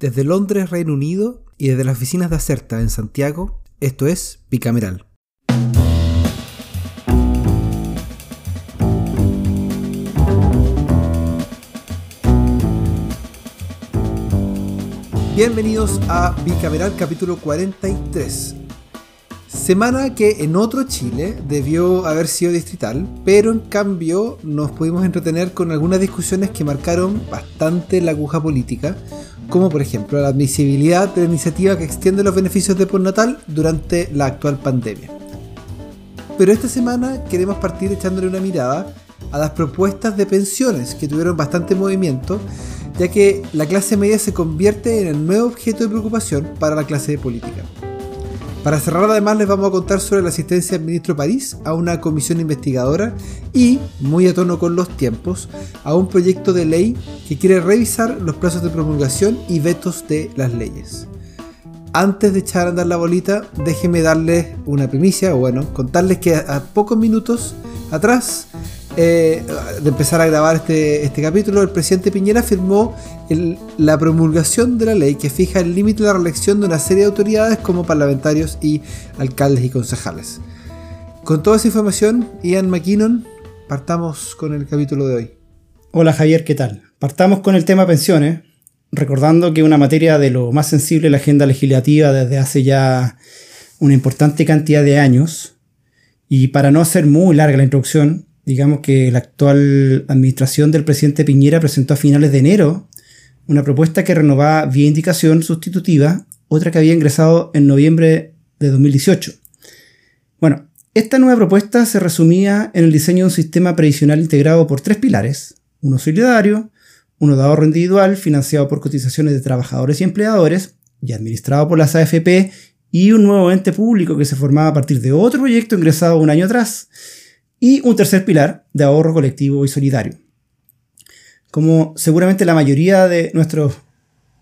Desde Londres, Reino Unido, y desde las oficinas de Acerta en Santiago, esto es Bicameral. Bienvenidos a Bicameral capítulo 43. Semana que en otro Chile debió haber sido distrital, pero en cambio nos pudimos entretener con algunas discusiones que marcaron bastante la aguja política, como por ejemplo la admisibilidad de la iniciativa que extiende los beneficios de postnatal durante la actual pandemia. Pero esta semana queremos partir echándole una mirada a las propuestas de pensiones que tuvieron bastante movimiento, ya que la clase media se convierte en el nuevo objeto de preocupación para la clase política. Para cerrar además les vamos a contar sobre la asistencia del ministro París a una comisión investigadora y, muy a tono con los tiempos, a un proyecto de ley que quiere revisar los plazos de promulgación y vetos de las leyes. Antes de echar a andar la bolita, déjenme darles una primicia, o bueno, contarles que a pocos minutos atrás eh, de empezar a grabar este, este, capítulo, el presidente Piñera firmó la promulgación de la ley que fija el límite de la reelección de una serie de autoridades como parlamentarios y alcaldes y concejales. Con toda esa información, Ian McKinnon, partamos con el capítulo de hoy. Hola Javier, ¿qué tal? Partamos con el tema pensiones, recordando que una materia de lo más sensible en la agenda legislativa desde hace ya una importante cantidad de años. Y para no hacer muy larga la introducción, digamos que la actual administración del presidente Piñera presentó a finales de enero una propuesta que renovaba vía indicación sustitutiva otra que había ingresado en noviembre de 2018. Bueno, esta nueva propuesta se resumía en el diseño de un sistema previsional integrado por tres pilares, uno solidario, uno de ahorro individual financiado por cotizaciones de trabajadores y empleadores y administrado por las AFP y un nuevo ente público que se formaba a partir de otro proyecto ingresado un año atrás y un tercer pilar de ahorro colectivo y solidario. Como seguramente la mayoría de nuestros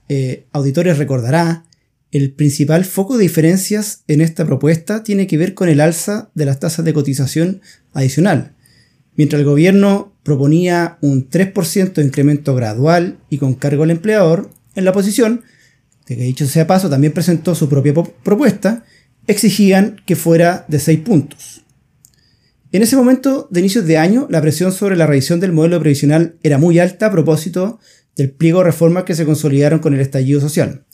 eh, auditores recordará, el principal foco de diferencias en esta propuesta tiene que ver con el alza de las tasas de cotización adicional. Mientras el gobierno proponía un 3% de incremento gradual y con cargo al empleador, en la oposición, que dicho sea paso también presentó su propia propuesta, exigían que fuera de 6 puntos. En ese momento de inicios de año, la presión sobre la revisión del modelo previsional era muy alta a propósito del pliego de reformas que se consolidaron con el estallido social.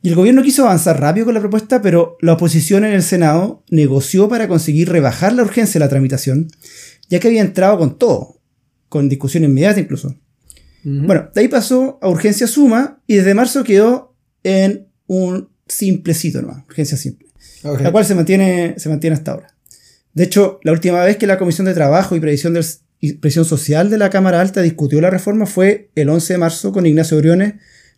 Y el gobierno quiso avanzar rápido con la propuesta, pero la oposición en el Senado negoció para conseguir rebajar la urgencia de la tramitación, ya que había entrado con todo, con discusión inmediata incluso. Bueno, de ahí pasó a urgencia suma y desde marzo quedó en un simplecito ¿no? urgencia simple, la cual se mantiene, se mantiene hasta ahora. De hecho, la última vez que la Comisión de Trabajo y Previsión, Social de la Cámara Alta discutió la reforma fue el 11 de marzo con Ignacio Briones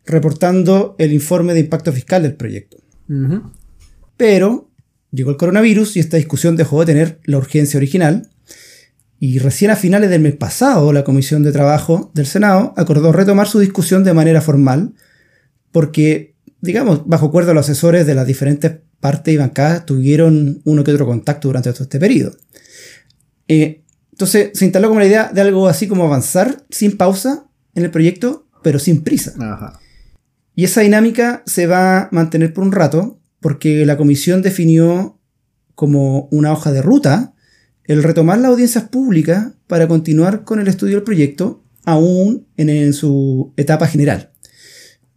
reportando el informe de impacto fiscal del proyecto. Pero llegó el coronavirus y esta discusión dejó de tener la urgencia original. Y recién a finales del mes pasado, la Comisión de Trabajo del Senado acordó retomar su discusión de manera formal, porque, digamos, bajo acuerdo a los asesores de las diferentes parte y bancadas tuvieron uno que otro contacto durante todo este periodo. Eh, entonces se instaló como la idea de algo así como avanzar sin pausa en el proyecto, pero sin prisa. Y esa dinámica se va a mantener por un rato, porque la comisión definió como una hoja de ruta el retomar las audiencias públicas para continuar con el estudio del proyecto, aún en su etapa general.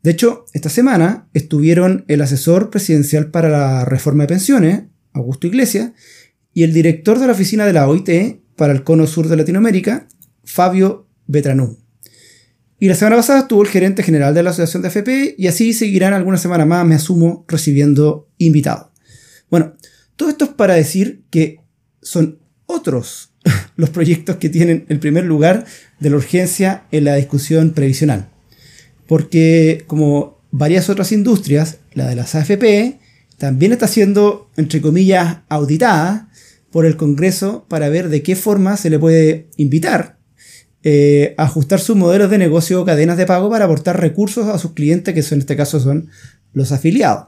De hecho, esta semana estuvieron el asesor presidencial para la reforma de pensiones, Augusto Iglesias, y el director de la oficina de la OIT para el Cono Sur de Latinoamérica, Fabio Betranú. Y la semana pasada estuvo el gerente general de la Asociación de FP y así seguirán algunas semanas más, me asumo, recibiendo invitados. Bueno, todo esto es para decir que son otros los proyectos que tienen el primer lugar de la urgencia en la discusión previsional porque como varias otras industrias, la de las AFP, también está siendo, entre comillas, auditada por el Congreso para ver de qué forma se le puede invitar eh, a ajustar sus modelos de negocio o cadenas de pago para aportar recursos a sus clientes, que en este caso son los afiliados.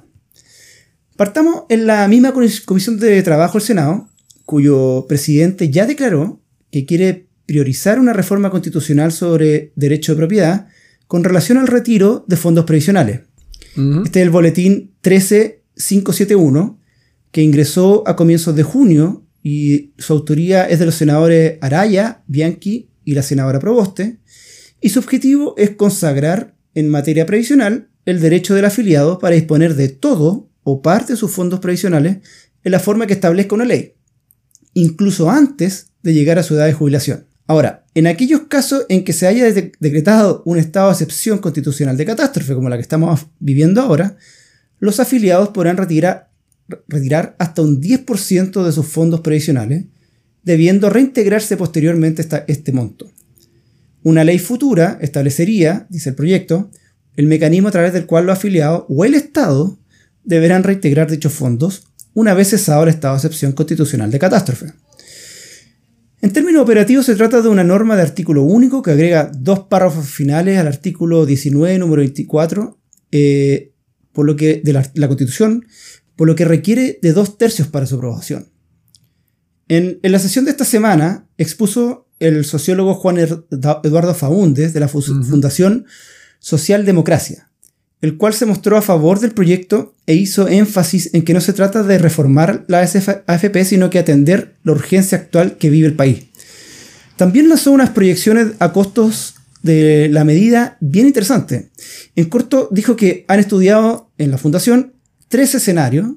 Partamos en la misma Comisión de Trabajo del Senado, cuyo presidente ya declaró que quiere priorizar una reforma constitucional sobre derecho de propiedad con relación al retiro de fondos previsionales. Este es el boletín 13571, que ingresó a comienzos de junio y su autoría es de los senadores Araya, Bianchi y la senadora Proboste, y su objetivo es consagrar en materia previsional el derecho del afiliado para disponer de todo o parte de sus fondos previsionales en la forma que establezca una ley, incluso antes de llegar a su edad de jubilación. Ahora, en aquellos casos en que se haya decretado un estado de excepción constitucional de catástrofe como la que estamos viviendo ahora, los afiliados podrán retirar, hasta un 10% de sus fondos previsionales, debiendo reintegrarse posteriormente este monto. Una ley futura establecería, dice el proyecto, el mecanismo a través del cual los afiliados o el Estado deberán reintegrar dichos fondos una vez cesado el estado de excepción constitucional de catástrofe. En términos operativos se trata de una norma de artículo único que agrega dos párrafos finales al artículo 19, número 24, eh, por lo que, de la, Constitución, por lo que requiere de dos tercios para su aprobación. En, la sesión de esta semana expuso el sociólogo Juan Eduardo Faúndez de la Fundación Social Democracia, el cual se mostró a favor del proyecto e hizo énfasis en que no se trata de reformar la AFP, sino que atender la urgencia actual que vive el país. También lanzó unas proyecciones a costos de la medida bien interesantes. En corto, dijo que han estudiado en la fundación tres escenarios.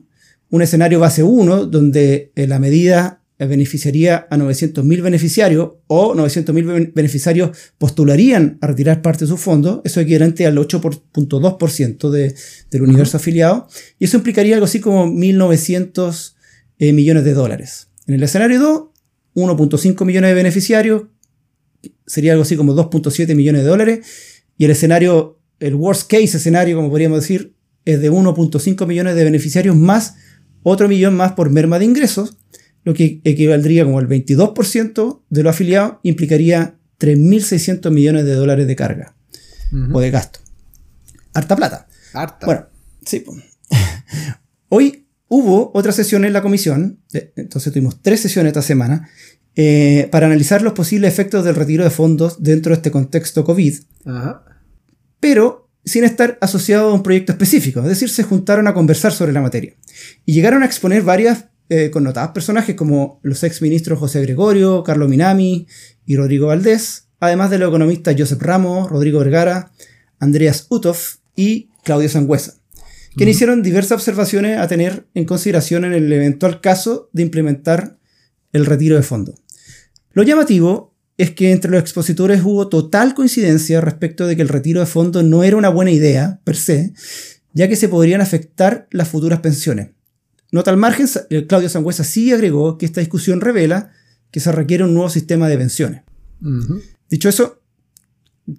Un escenario base 1, donde eh, la medida beneficiaría a 900.000 beneficiarios o 900.000 beneficiarios postularían a retirar parte de su fondo, eso equivalente al 8.2% de, del universo afiliado, y eso implicaría algo así como 1.900 eh, millones de dólares. En el escenario 2, 1.5 millones de beneficiarios, sería algo así como 2.7 millones de dólares, y el escenario, el worst case escenario, como podríamos decir, es de 1.5 millones de beneficiarios más otro millón más por merma de ingresos, lo que equivaldría como el 22% de lo afiliado, implicaría 3.600 millones de dólares de carga o de gasto. Harta plata. Harta. Bueno, sí. Hoy hubo otra sesión en la comisión, entonces tuvimos tres sesiones esta semana, eh, para analizar los posibles efectos del retiro de fondos dentro de este contexto COVID, pero sin estar asociado a un proyecto específico, es decir, se juntaron a conversar sobre la materia y llegaron a exponer varias eh, connotados personajes como los ex ministros José Gregorio, Carlos Minami y Rodrigo Valdés, además de los economistas Josep Ramos, Rodrigo Vergara, Andreas Utov y Claudio Sangüesa, quienes hicieron diversas observaciones a tener en consideración en el eventual caso de implementar el retiro de fondo. Lo llamativo es que entre los expositores hubo total coincidencia respecto de que el retiro de fondo no era una buena idea per se, ya que se podrían afectar las futuras pensiones. Nota al margen, Claudio Sangüesa sí agregó que esta discusión revela que se requiere un nuevo sistema de pensiones. Dicho eso,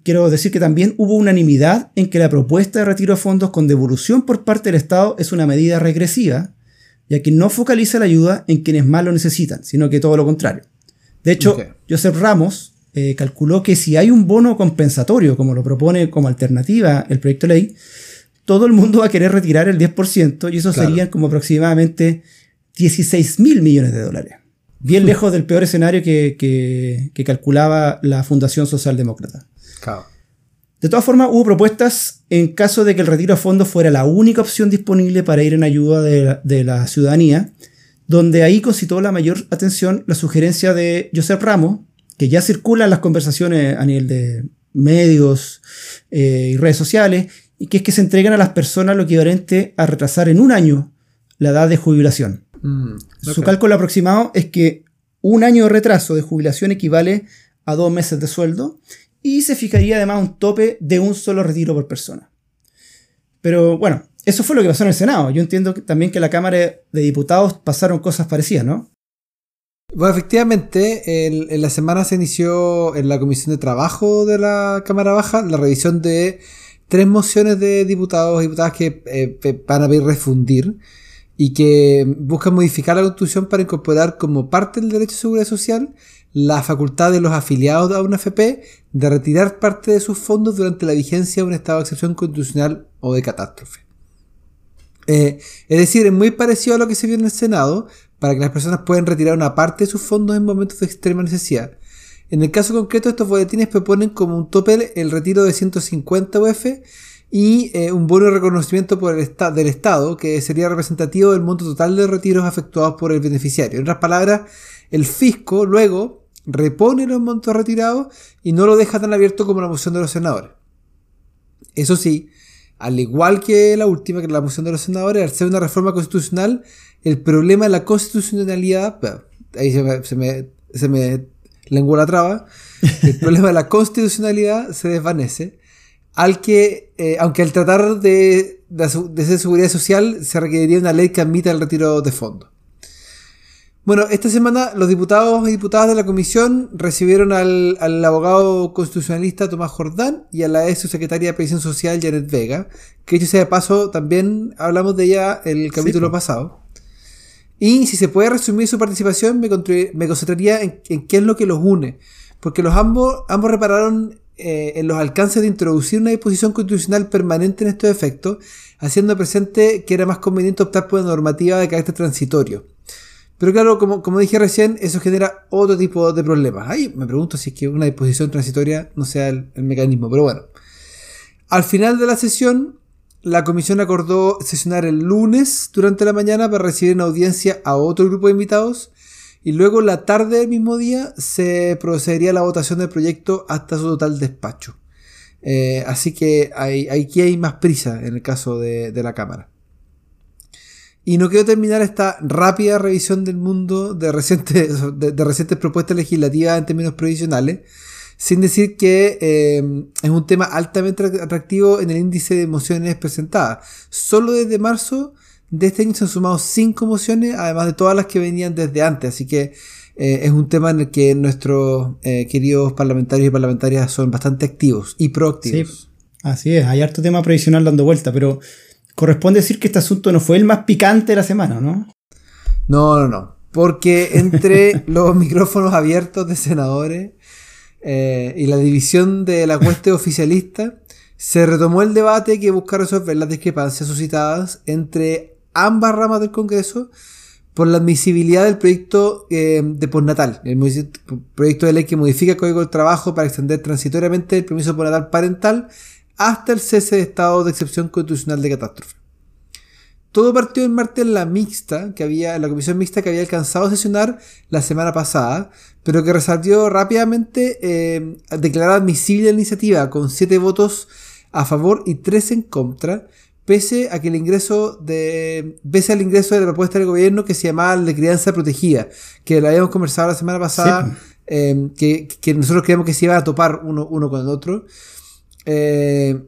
quiero decir que también hubo unanimidad en que la propuesta de retiro de fondos con devolución por parte del Estado es una medida regresiva, ya que no focaliza la ayuda en quienes más lo necesitan, sino que todo lo contrario. De hecho, Joseph Ramos eh, calculó que si hay un bono compensatorio, como lo propone como alternativa el proyecto de ley, todo el mundo va a querer retirar el 10% y eso serían como aproximadamente 16 mil millones de dólares. Bien lejos del peor escenario que, calculaba la Fundación Socialdemócrata. Claro. De todas formas, hubo propuestas en caso de que el retiro a fondos fuera la única opción disponible para ir en ayuda de la, ciudadanía, donde ahí concitó la mayor atención la sugerencia de Josep Ramos, que ya circula en las conversaciones a nivel de medios eh, y redes sociales, y que es que se entregan a las personas lo equivalente a retrasar en un año la edad de jubilación. Mm, Su cálculo aproximado es que un año de retraso de jubilación equivale a dos meses de sueldo y se fijaría además un tope de un solo retiro por persona. Pero bueno, eso fue lo que pasó en el Senado. Yo entiendo también que en la Cámara de Diputados pasaron cosas parecidas, ¿no? Bueno, efectivamente, en la semana se inició en la Comisión de Trabajo de la Cámara Baja la revisión de tres mociones de diputados y diputadas que eh, van a pedir refundir y que buscan modificar la Constitución para incorporar como parte del derecho de seguridad social la facultad de los afiliados a una FP de retirar parte de sus fondos durante la vigencia de un estado de excepción constitucional o de catástrofe. Eh, es decir, es muy parecido a lo que se vio en el Senado, para que las personas puedan retirar una parte de sus fondos en momentos de extrema necesidad. En el caso concreto, estos boletines proponen como un tope el retiro de 150 UF y eh, un bono de reconocimiento por el del Estado que sería representativo del monto total de retiros efectuados por el beneficiario. En otras palabras, el fisco luego repone los montos retirados y no lo deja tan abierto como la moción de los senadores. Eso sí, al igual que la última, que la moción de los senadores, al ser una reforma constitucional, el problema de la constitucionalidad, ahí se me, se me lengua la traba, el problema de la constitucionalidad se desvanece, al que, eh, aunque al tratar de, de, de, seguridad social, se requeriría una ley que admita el retiro de fondos. Bueno, esta semana los diputados y diputadas de la comisión recibieron al, al, abogado constitucionalista Tomás Jordán y a la ex subsecretaria de Previsión Social Janet Vega, que dicho sea de paso, también hablamos de ella el capítulo sí, pasado. Y si se puede resumir su participación, me, me concentraría en, qué es lo que los une, porque los ambos, ambos repararon eh, en los alcances de introducir una disposición constitucional permanente en estos efectos, haciendo presente que era más conveniente optar por una normativa de carácter transitorio. Pero claro, como, como dije recién, eso genera otro tipo de problemas. Ahí me pregunto si es que una disposición transitoria no sea el mecanismo, pero bueno. Al final de la sesión, la comisión acordó sesionar el lunes durante la mañana para recibir en audiencia a otro grupo de invitados y luego la tarde del mismo día se procedería a la votación del proyecto hasta su total despacho. Eh, así que hay, aquí hay más prisa en el caso de, la Cámara. Y no quiero terminar esta rápida revisión del mundo de recientes, de recientes propuestas legislativas en términos provisionales, sin decir que eh, es un tema altamente atractivo en el índice de mociones presentadas. Solo desde marzo de este año se han sumado 5 mociones, además de todas las que venían desde antes, así que eh, es un tema en el que nuestros eh, queridos parlamentarios y parlamentarias son bastante activos y proactivos. Sí, así es, hay harto tema previsional dando vuelta, pero corresponde decir que este asunto no fue el más picante de la semana, ¿no? No, no, no. Porque entre los micrófonos abiertos de senadores eh, y la división de la cueste oficialista, se retomó el debate que busca resolver las discrepancias suscitadas entre ambas ramas del Congreso por la admisibilidad del proyecto eh, de postnatal, el proyecto de ley que modifica el Código del Trabajo para extender transitoriamente el permiso postnatal parental hasta el cese de estado de excepción constitucional de catástrofe. Todo partió en martes en la mixta, que había, la comisión mixta que había alcanzado a sesionar la semana pasada, pero que resaltó rápidamente eh, declarar admisible la iniciativa con 7 votos a favor y 3 en contra, pese a que el ingreso de pese al ingreso de la propuesta del gobierno que se llamaba de crianza protegida, que la habíamos conversado la semana pasada, sí. eh, que, que, nosotros creemos que se iba a topar uno, uno con el otro. Eh,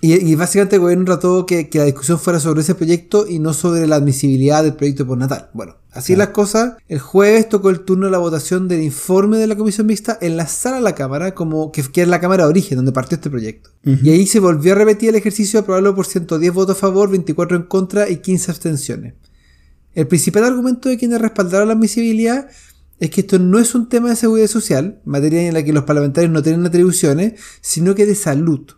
y, y, básicamente el gobierno trató que, que, la discusión fuera sobre ese proyecto y no sobre la admisibilidad del proyecto por Natal. Bueno, así claro. las cosas. El jueves tocó el turno de la votación del informe de la comisión mixta en la sala de la Cámara, como que, que es la Cámara de origen, donde partió este proyecto. Uh -huh. Y ahí se volvió a repetir el ejercicio de aprobarlo por 110 votos a favor, 24 en contra y 15 abstenciones. El principal argumento de quienes respaldaron la admisibilidad es que esto no es un tema de seguridad social, materia en la que los parlamentarios no tienen atribuciones, sino que de salud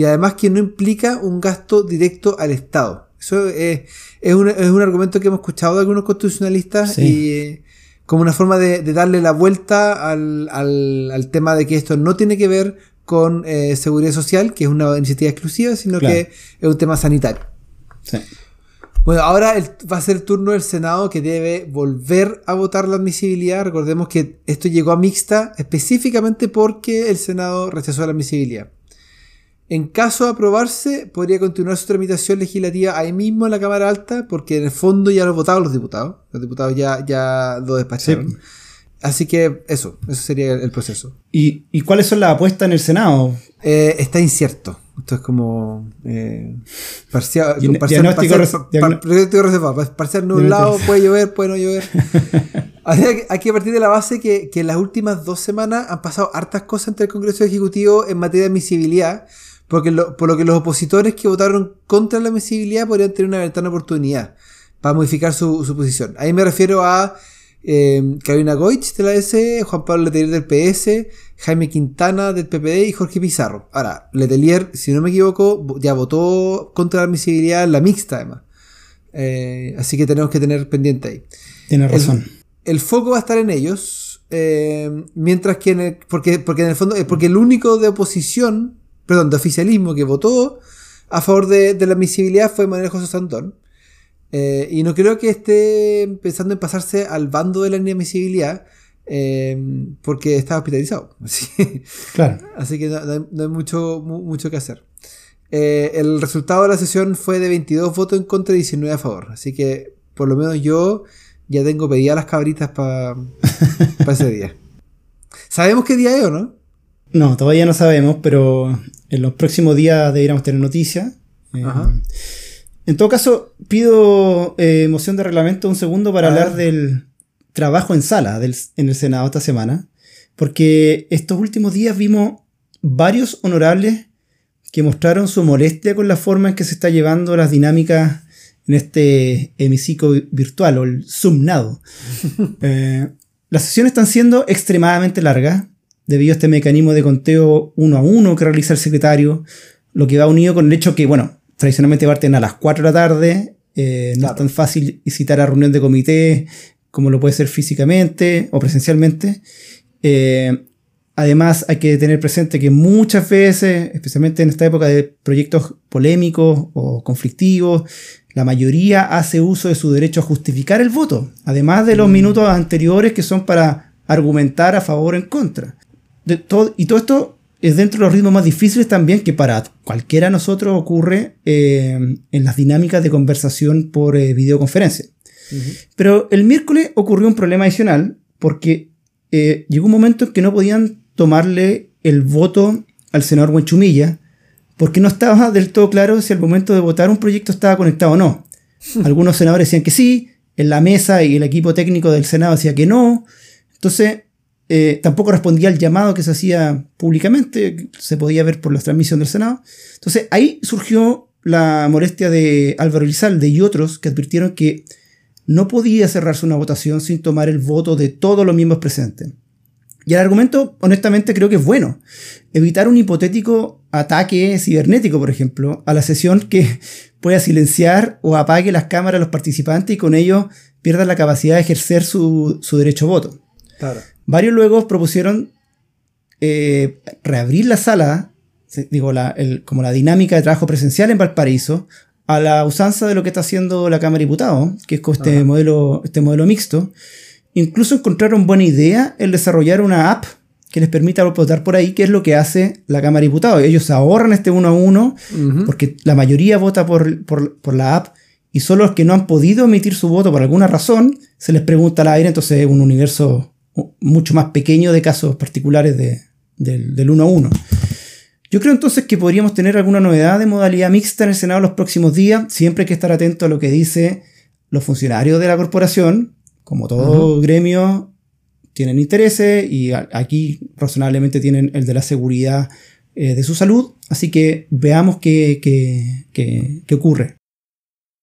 y además que no implica un gasto directo al Estado. Eso es, es, un, es un argumento que hemos escuchado de algunos constitucionalistas sí. y eh, como una forma de, de, darle la vuelta al, al, al, tema de que esto no tiene que ver con eh, seguridad social, que es una iniciativa exclusiva, sino claro. que es un tema sanitario. Sí. Bueno, ahora el, va a ser el turno del Senado que debe volver a votar la admisibilidad. Recordemos que esto llegó a mixta específicamente porque el Senado rechazó la admisibilidad. En caso de aprobarse, podría continuar su tramitación legislativa ahí mismo en la Cámara Alta, porque en el fondo ya lo votaron los diputados. Los diputados ya, ya lo despacharon. Sí. Así que eso, eso sería el proceso. ¿Y, y cuáles son las apuestas en el Senado? Eh, está incierto. Esto es como eh, parcial, Diagn parcial, diagnóstico, parcial, par, diagnóstico reservado. Parcial puede llover, puede no llover. Hay que partir de la base que, que en las últimas dos semanas han pasado hartas cosas entre el Congreso Ejecutivo en materia de admisibilidad porque lo, por lo que los opositores que votaron contra la admisibilidad podrían tener una ventana oportunidad para modificar su, su posición. Ahí me refiero a eh, Carolina Goich de la S, Juan Pablo Letelier del PS, Jaime Quintana del PPD y Jorge Pizarro. Ahora, Letelier, si no me equivoco, ya votó contra la admisibilidad en la mixta además. Eh, así que tenemos que tener pendiente ahí. Tiene razón. El, el, foco va a estar en ellos. Eh, mientras que en el, porque, porque en el fondo, porque el único de oposición perdón, de oficialismo que votó a favor de, la admisibilidad fue Manuel José Santón. Eh, y no creo que esté pensando en pasarse al bando de la inadmisibilidad eh, porque está hospitalizado. Así, claro. así que no, hay mucho, mucho que hacer. Eh, el resultado de la sesión fue de 22 votos en contra y 19 a favor. Así que por lo menos yo ya tengo pedidas las cabritas para ese día. ¿Sabemos qué día es o no? No, todavía no sabemos, pero en los próximos días deberíamos tener noticias. Eh, en todo caso, pido eh, moción de reglamento un segundo para hablar del trabajo en sala en el Senado esta semana, porque estos últimos días vimos varios honorables que mostraron su molestia con la forma en que se está llevando las dinámicas en este hemiciclo virtual o el Zoom eh, las sesiones están siendo extremadamente largas debido a este mecanismo de conteo uno a uno que realiza el secretario, lo que va unido con el hecho que, bueno, tradicionalmente parten a las 4 de la tarde, eh, no es tan fácil citar a reunión de comité como lo puede ser físicamente o presencialmente. Eh, además, hay que tener presente que muchas veces, especialmente en esta época de proyectos polémicos o conflictivos, la mayoría hace uso de su derecho a justificar el voto, además de los mm. minutos anteriores que son para argumentar a favor o en contra. De todo, y todo esto es dentro de los ritmos más difíciles también que para cualquiera de nosotros ocurre eh, en las dinámicas de conversación por eh, videoconferencia. Pero el miércoles ocurrió un problema adicional porque eh, llegó un momento en que no podían tomarle el voto al senador Buenchumilla porque no estaba del todo claro si al momento de votar un proyecto estaba conectado o no. Algunos senadores decían que sí, en la mesa y el equipo técnico del Senado decía que no. Entonces, eh, tampoco respondía al llamado que se hacía públicamente, se podía ver por la transmisión del Senado. Entonces, ahí surgió la molestia de Álvaro Elizalde y otros que advirtieron que no podía cerrarse una votación sin tomar el voto de todos los miembros presentes. Y el argumento, honestamente, creo que es bueno. Evitar un hipotético ataque cibernético, por ejemplo, a la sesión que pueda silenciar o apague las cámaras de los participantes y con ello pierdan la capacidad de ejercer su, derecho a voto. Varios luego propusieron eh, reabrir la sala, digo, como la dinámica de trabajo presencial en Valparaíso, a la usanza de lo que está haciendo la Cámara de Diputados, que es con este modelo, este modelo mixto. Incluso encontraron buena idea el desarrollar una app que les permita votar por ahí, que es lo que hace la Cámara de Diputados. Ellos ahorran este uno a uno, porque la mayoría vota por, por, la app, y solo los que no han podido emitir su voto por alguna razón, se les pregunta al aire, entonces es un universo mucho más pequeño de casos particulares de, del uno a uno. Yo creo entonces que podríamos tener alguna novedad de modalidad mixta en el Senado los próximos días. Siempre hay que estar atento a lo que dice los funcionarios de la corporación, como todo gremio, tienen intereses y aquí razonablemente tienen el de la seguridad eh, de su salud. Así que veamos qué, qué, ocurre.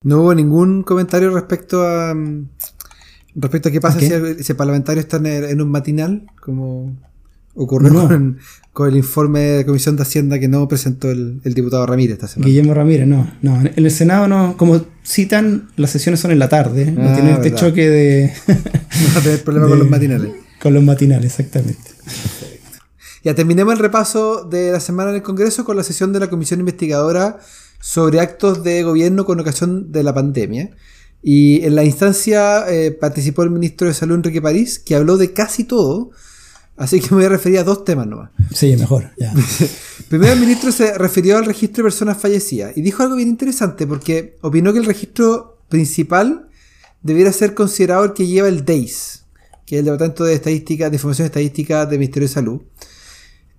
No hubo ningún comentario respecto a mm, respecto a qué pasa si, el, parlamentario está en, un matinal, como ocurrió con, el informe de la Comisión de Hacienda que no presentó el, diputado Ramírez esta semana. Guillermo Ramírez, no. no. En el Senado no, como citan, las sesiones son en la tarde. no ah, tienen este choque de. no va a tener problema con los matinales. Con los matinales, exactamente. Ya terminemos el repaso de la semana en el Congreso con la sesión de la Comisión Investigadora sobre actos de gobierno con ocasión de la pandemia. Y en la instancia eh, participó el ministro de Salud Enrique París, que habló de casi todo, Así que me voy a referir a dos temas nomás. Sí, mejor. Primero el ministro se refirió al registro de personas fallecidas y dijo algo bien interesante porque opinó que el registro principal debiera ser considerado el que lleva el DEIS, que es el Departamento de Estadística, de Información Estadística del Ministerio de Salud,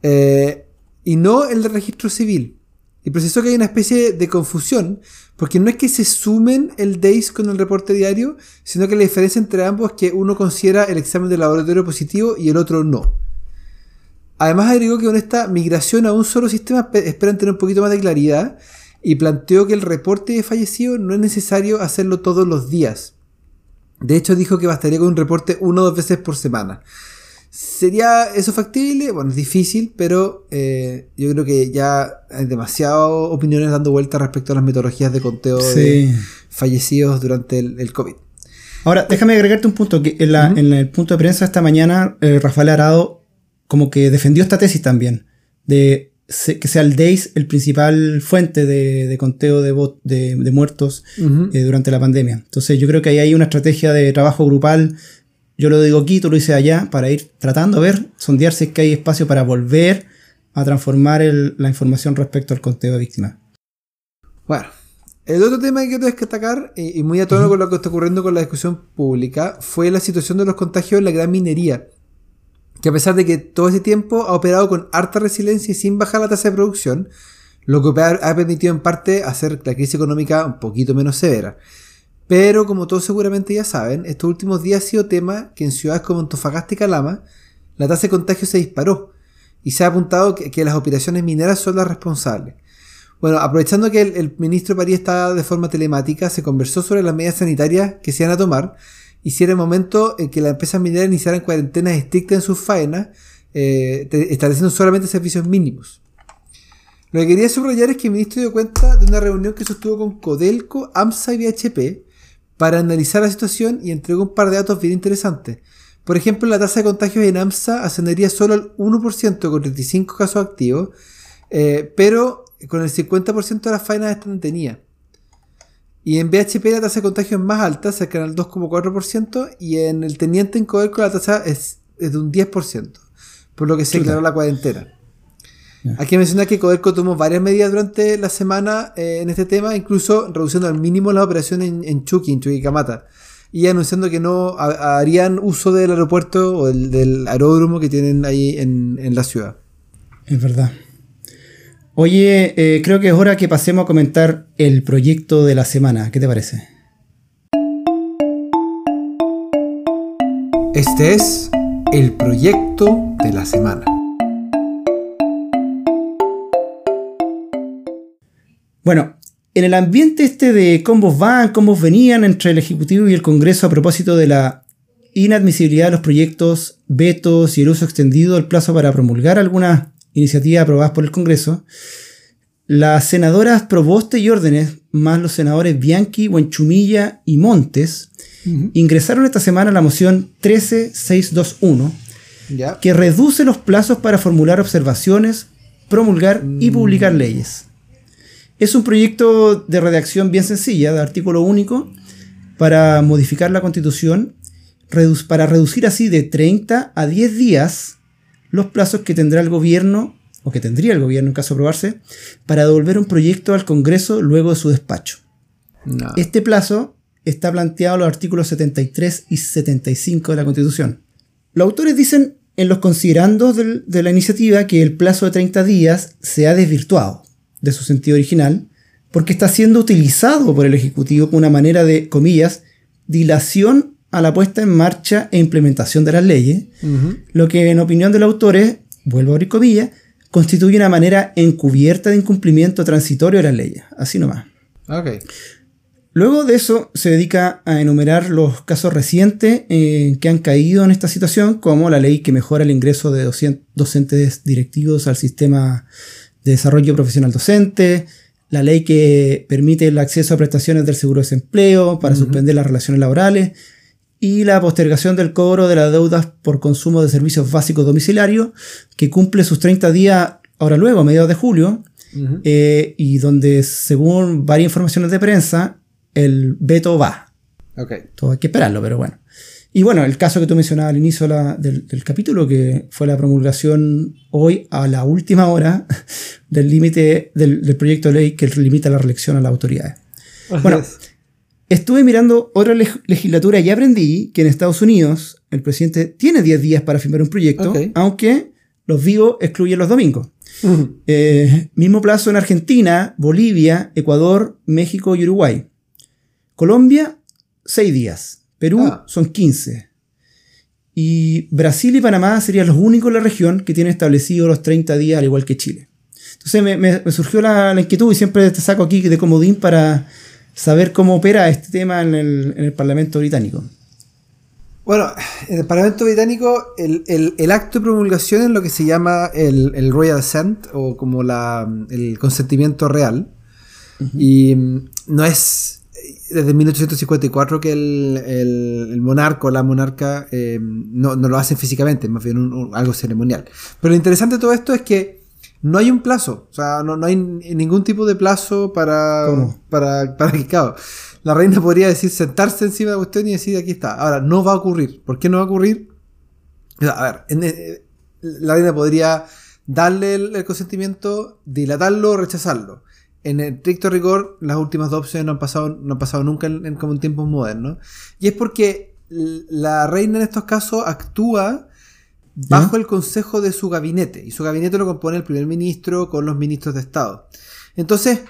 eh, y no el del registro civil. Y precisó que hay una especie de confusión, porque no es que se sumen el DAIS con el reporte diario, sino que la diferencia entre ambos es que uno considera el examen de laboratorio positivo y el otro no. Además agregó que con esta migración a un solo sistema esperan tener un poquito más de claridad y planteó que el reporte de fallecido no es necesario hacerlo todos los días. De hecho dijo que bastaría con un reporte una o dos veces por semana. ¿Sería eso factible? Bueno, es difícil, pero eh, yo creo que ya hay demasiadas opiniones dando vueltas respecto a las metodologías de conteo de fallecidos durante el, COVID. Ahora, déjame agregarte un punto, que en, el punto de prensa esta mañana, eh, Rafael Arado como que defendió esta tesis también, de que sea el DAIS el principal fuente de, conteo de, de, muertos eh, durante la pandemia. Entonces yo creo que ahí hay una estrategia de trabajo grupal. Yo lo digo aquí, tú lo dices allá, para ir tratando a ver, sondear si es que hay espacio para volver a transformar la información respecto al conteo de víctimas. Bueno, el otro tema que quiero destacar, y muy a tono con lo que está ocurriendo con la discusión pública, fue la situación de los contagios en la gran minería que a pesar de que todo ese tiempo ha operado con harta resiliencia y sin bajar la tasa de producción, lo que ha permitido en parte hacer la crisis económica un poquito menos severa. Pero como todos seguramente ya saben, estos últimos días ha sido tema que en ciudades como Antofagasta y Calama la tasa de contagio se disparó y se ha apuntado que, las operaciones mineras son las responsables. Bueno, aprovechando que el, ministro París está de forma telemática, se conversó sobre las medidas sanitarias que se van a tomar y si era el momento en que las empresas mineras iniciaran cuarentenas estrictas en sus faenas, eh, estableciendo solamente servicios mínimos. Lo que quería subrayar es que el ministro dio cuenta de una reunión que sostuvo con Codelco, AMSA y BHP para analizar la situación y entregó un par de datos bien interesantes. Por ejemplo, la tasa de contagios en AMSA ascendería solo al 1% con 35 casos activos, eh, pero con el 50% de las faenas están detenidas. Y en BHP la tasa de contagio es más alta, cerca del 2,4%, y en el teniente en Codelco la tasa es, de un 10%, por lo que se declaró la cuarentena. Hay que mencionar que Codelco tomó varias medidas durante la semana eh, en este tema, incluso reduciendo al mínimo las operaciones en, en Chucky, en Chuquicamata, y anunciando que no harían uso del aeropuerto o del aeródromo que tienen ahí en, en la ciudad. Es verdad. Oye, eh, creo que es hora que pasemos a comentar el proyecto de la semana. ¿Qué te parece? Este es el proyecto de la semana. Bueno, en el ambiente este de cómo van, cómo venían entre el Ejecutivo y el Congreso a propósito de la inadmisibilidad de los proyectos, vetos y el uso extendido del plazo para promulgar algunas iniciativas aprobadas por el Congreso, las senadoras Proboste y Órdenes, más los senadores Bianchi, Buenchumilla y Montes, ingresaron esta semana la moción 13621, que reduce los plazos para formular observaciones, promulgar y mm. publicar leyes. Es un proyecto de redacción bien sencilla, de artículo único, para modificar la constitución, para reducir así de 30 a 10 días los plazos que tendrá el gobierno, o que tendría el gobierno en caso de aprobarse, para devolver un proyecto al Congreso luego de su despacho. Este plazo está planteado en los artículos 73 y 75 de la Constitución. Los autores dicen en los considerandos de la iniciativa que el plazo de 30 días se ha desvirtuado de su sentido original porque está siendo utilizado por el Ejecutivo como una manera de, comillas, dilación a la puesta en marcha e implementación de las leyes, lo que en opinión del autor es, vuelvo a abrir comillas, constituye una manera encubierta de incumplimiento transitorio de las leyes. Así nomás. Luego de eso se dedica a enumerar los casos recientes eh, que han caído en esta situación, como la ley que mejora el ingreso de docentes directivos al sistema de desarrollo profesional docente, la ley que permite el acceso a prestaciones del seguro de desempleo para suspender las relaciones laborales, y la postergación del cobro de las deudas por consumo de servicios básicos domiciliarios, que cumple sus 30 días ahora luego, a mediados de julio, eh, y donde, según varias informaciones de prensa, el veto va. Okay. Todo hay que esperarlo, pero bueno. Y bueno, el caso que tú mencionabas al inicio del, capítulo, que fue la promulgación hoy a la última hora del límite del, proyecto de ley que limita la reelección a las autoridades. Bueno, Estuve mirando otra legislatura y aprendí que en Estados Unidos el presidente tiene 10 días para firmar un proyecto, aunque los vivos excluyen los domingos. Eh, mismo plazo en Argentina, Bolivia, Ecuador, México y Uruguay. Colombia, 6 días. Perú ah. son 15. Y Brasil y Panamá serían los únicos en la región que tienen establecidos los 30 días, al igual que Chile. Entonces me, surgió la, la, inquietud y siempre te saco aquí de comodín para saber cómo opera este tema en el, Parlamento británico. Bueno, en el Parlamento británico el, acto de promulgación es lo que se llama el, Royal Assent o como la, el consentimiento real. Y mm, no es desde 1854 que el, monarca o la monarca eh, no, lo hacen físicamente, más bien algo ceremonial. Pero lo interesante de todo esto es que no hay un plazo. O sea, no, no hay ningún tipo de plazo para. ¿Cómo? Para, para que, claro, la reina podría decir sentarse encima de la cuestión y decir aquí está. Ahora, no va a ocurrir. ¿Por qué no va a ocurrir? O sea, a ver, en- eh, la reina podría darle el, el consentimiento, dilatarlo o rechazarlo. En el estricto rigor, las últimas dos opciones no han pasado, no han pasado nunca en, en- como en tiempos modernos. Y es porque la reina en estos casos actúa bajo el consejo de su gabinete. Y su gabinete lo compone el primer ministro con los ministros de Estado. Entonces,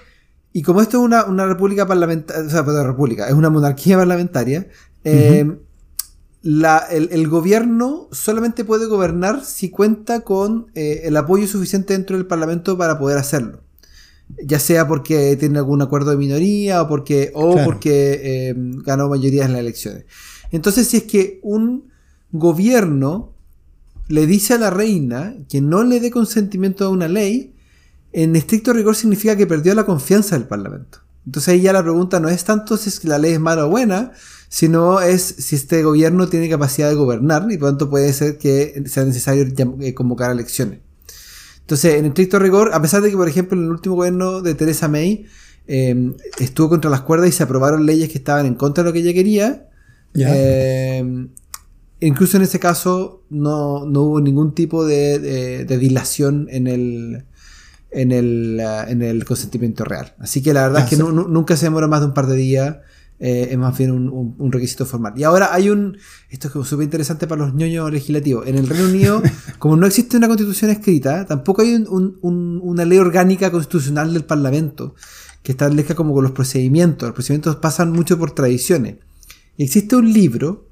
y como esto es una, una república parlamentaria, o sea, perdón, república, es una monarquía parlamentaria, eh, la- el, el gobierno solamente puede gobernar si cuenta con eh, el apoyo suficiente dentro del parlamento para poder hacerlo. Ya sea porque tiene algún acuerdo de minoría o porque, o Claro. porque eh, ganó mayoría en las elecciones. Entonces, si es que un gobierno le dice a la reina que no le dé consentimiento a una ley, en estricto rigor significa que perdió la confianza del Parlamento. Entonces ahí ya la pregunta no es tanto si es que la ley es mala o buena, sino es si este gobierno tiene capacidad de gobernar y por tanto puede ser que sea necesario eh, convocar elecciones. Entonces, en estricto rigor, a pesar de que, por ejemplo, en el último gobierno de Theresa May eh, estuvo contra las cuerdas y se aprobaron leyes que estaban en contra de lo que ella quería, eh, incluso en ese caso no, no hubo ningún tipo de, de- de dilación en el, en, el, ah, en el consentimiento real. Así que la verdad es que sí. nunca se demora más de un par de días. Eh, es más bien un, un- un requisito formal. Y ahora hay un. Esto es súper interesante para los ñoños legislativos. En el Reino Unido, como no existe una constitución escrita, tampoco hay un- un- un- una ley orgánica constitucional del Parlamento que establezca como con los procedimientos. Los procedimientos pasan mucho por tradiciones. Y existe un libro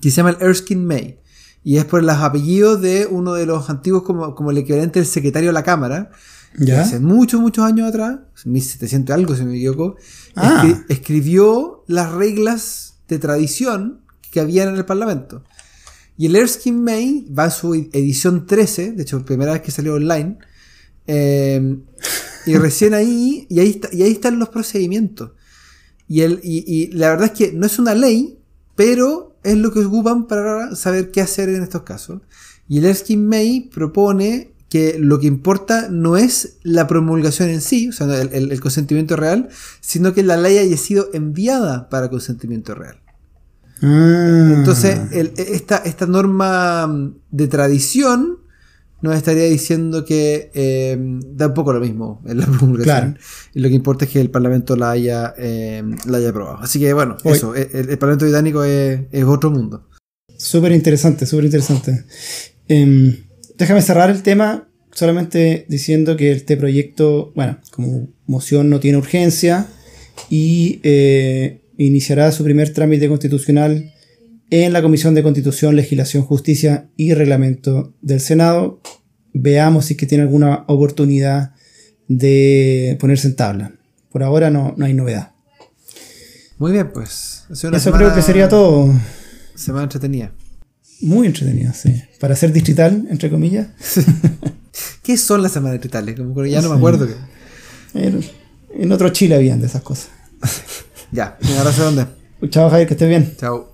que se llama el Erskine May. Y es por los apellidos de uno de los antiguos, como, como el equivalente del secretario de la Cámara, ¿Ya? hace muchos, muchos años atrás, 1700 y algo, si me equivoco, Ah. escri- escribió las reglas de tradición que habían en el Parlamento. Y el Erskine May va en su edición 13, de hecho, primera vez que salió online, eh, y recién ahí, y ahí, está- y ahí están los procedimientos. Y, el, y, y la verdad es que no es una ley, pero es lo que ocupan para saber qué hacer en estos casos. Y el Erskine May propone que lo que importa no es la promulgación en sí, o sea, el, el- el consentimiento real, sino que la ley haya sido enviada para consentimiento real. Ah. Entonces, el- esta, esta norma mm, de tradición nos estaría diciendo que eh, da un poco lo mismo en la promulgación. Claro. Y lo que importa es que el Parlamento la haya, eh, la haya aprobado. Así que, bueno, eso, el, Parlamento británico es, es otro mundo. Súper interesante, súper interesante. Em, déjame cerrar el tema solamente diciendo que este proyecto, bueno, como moción no tiene urgencia y eh, iniciará su primer trámite constitucional en la Comisión de Constitución, Legislación, Justicia y Reglamento del Senado. Veamos si es que tiene alguna oportunidad de ponerse en tabla. Por ahora no, no hay novedad. Muy bien, pues. Eso semana- creo que sería todo. Semana entretenida. Muy entretenido, sí. Para ser distrital, entre comillas. ¿Qué son las semanas tritales? Como ya no me acuerdo. que- En, en otro Chile habían de esas cosas. Ya, un abrazo de dónde. Chao, Javier, que estés bien. Chao.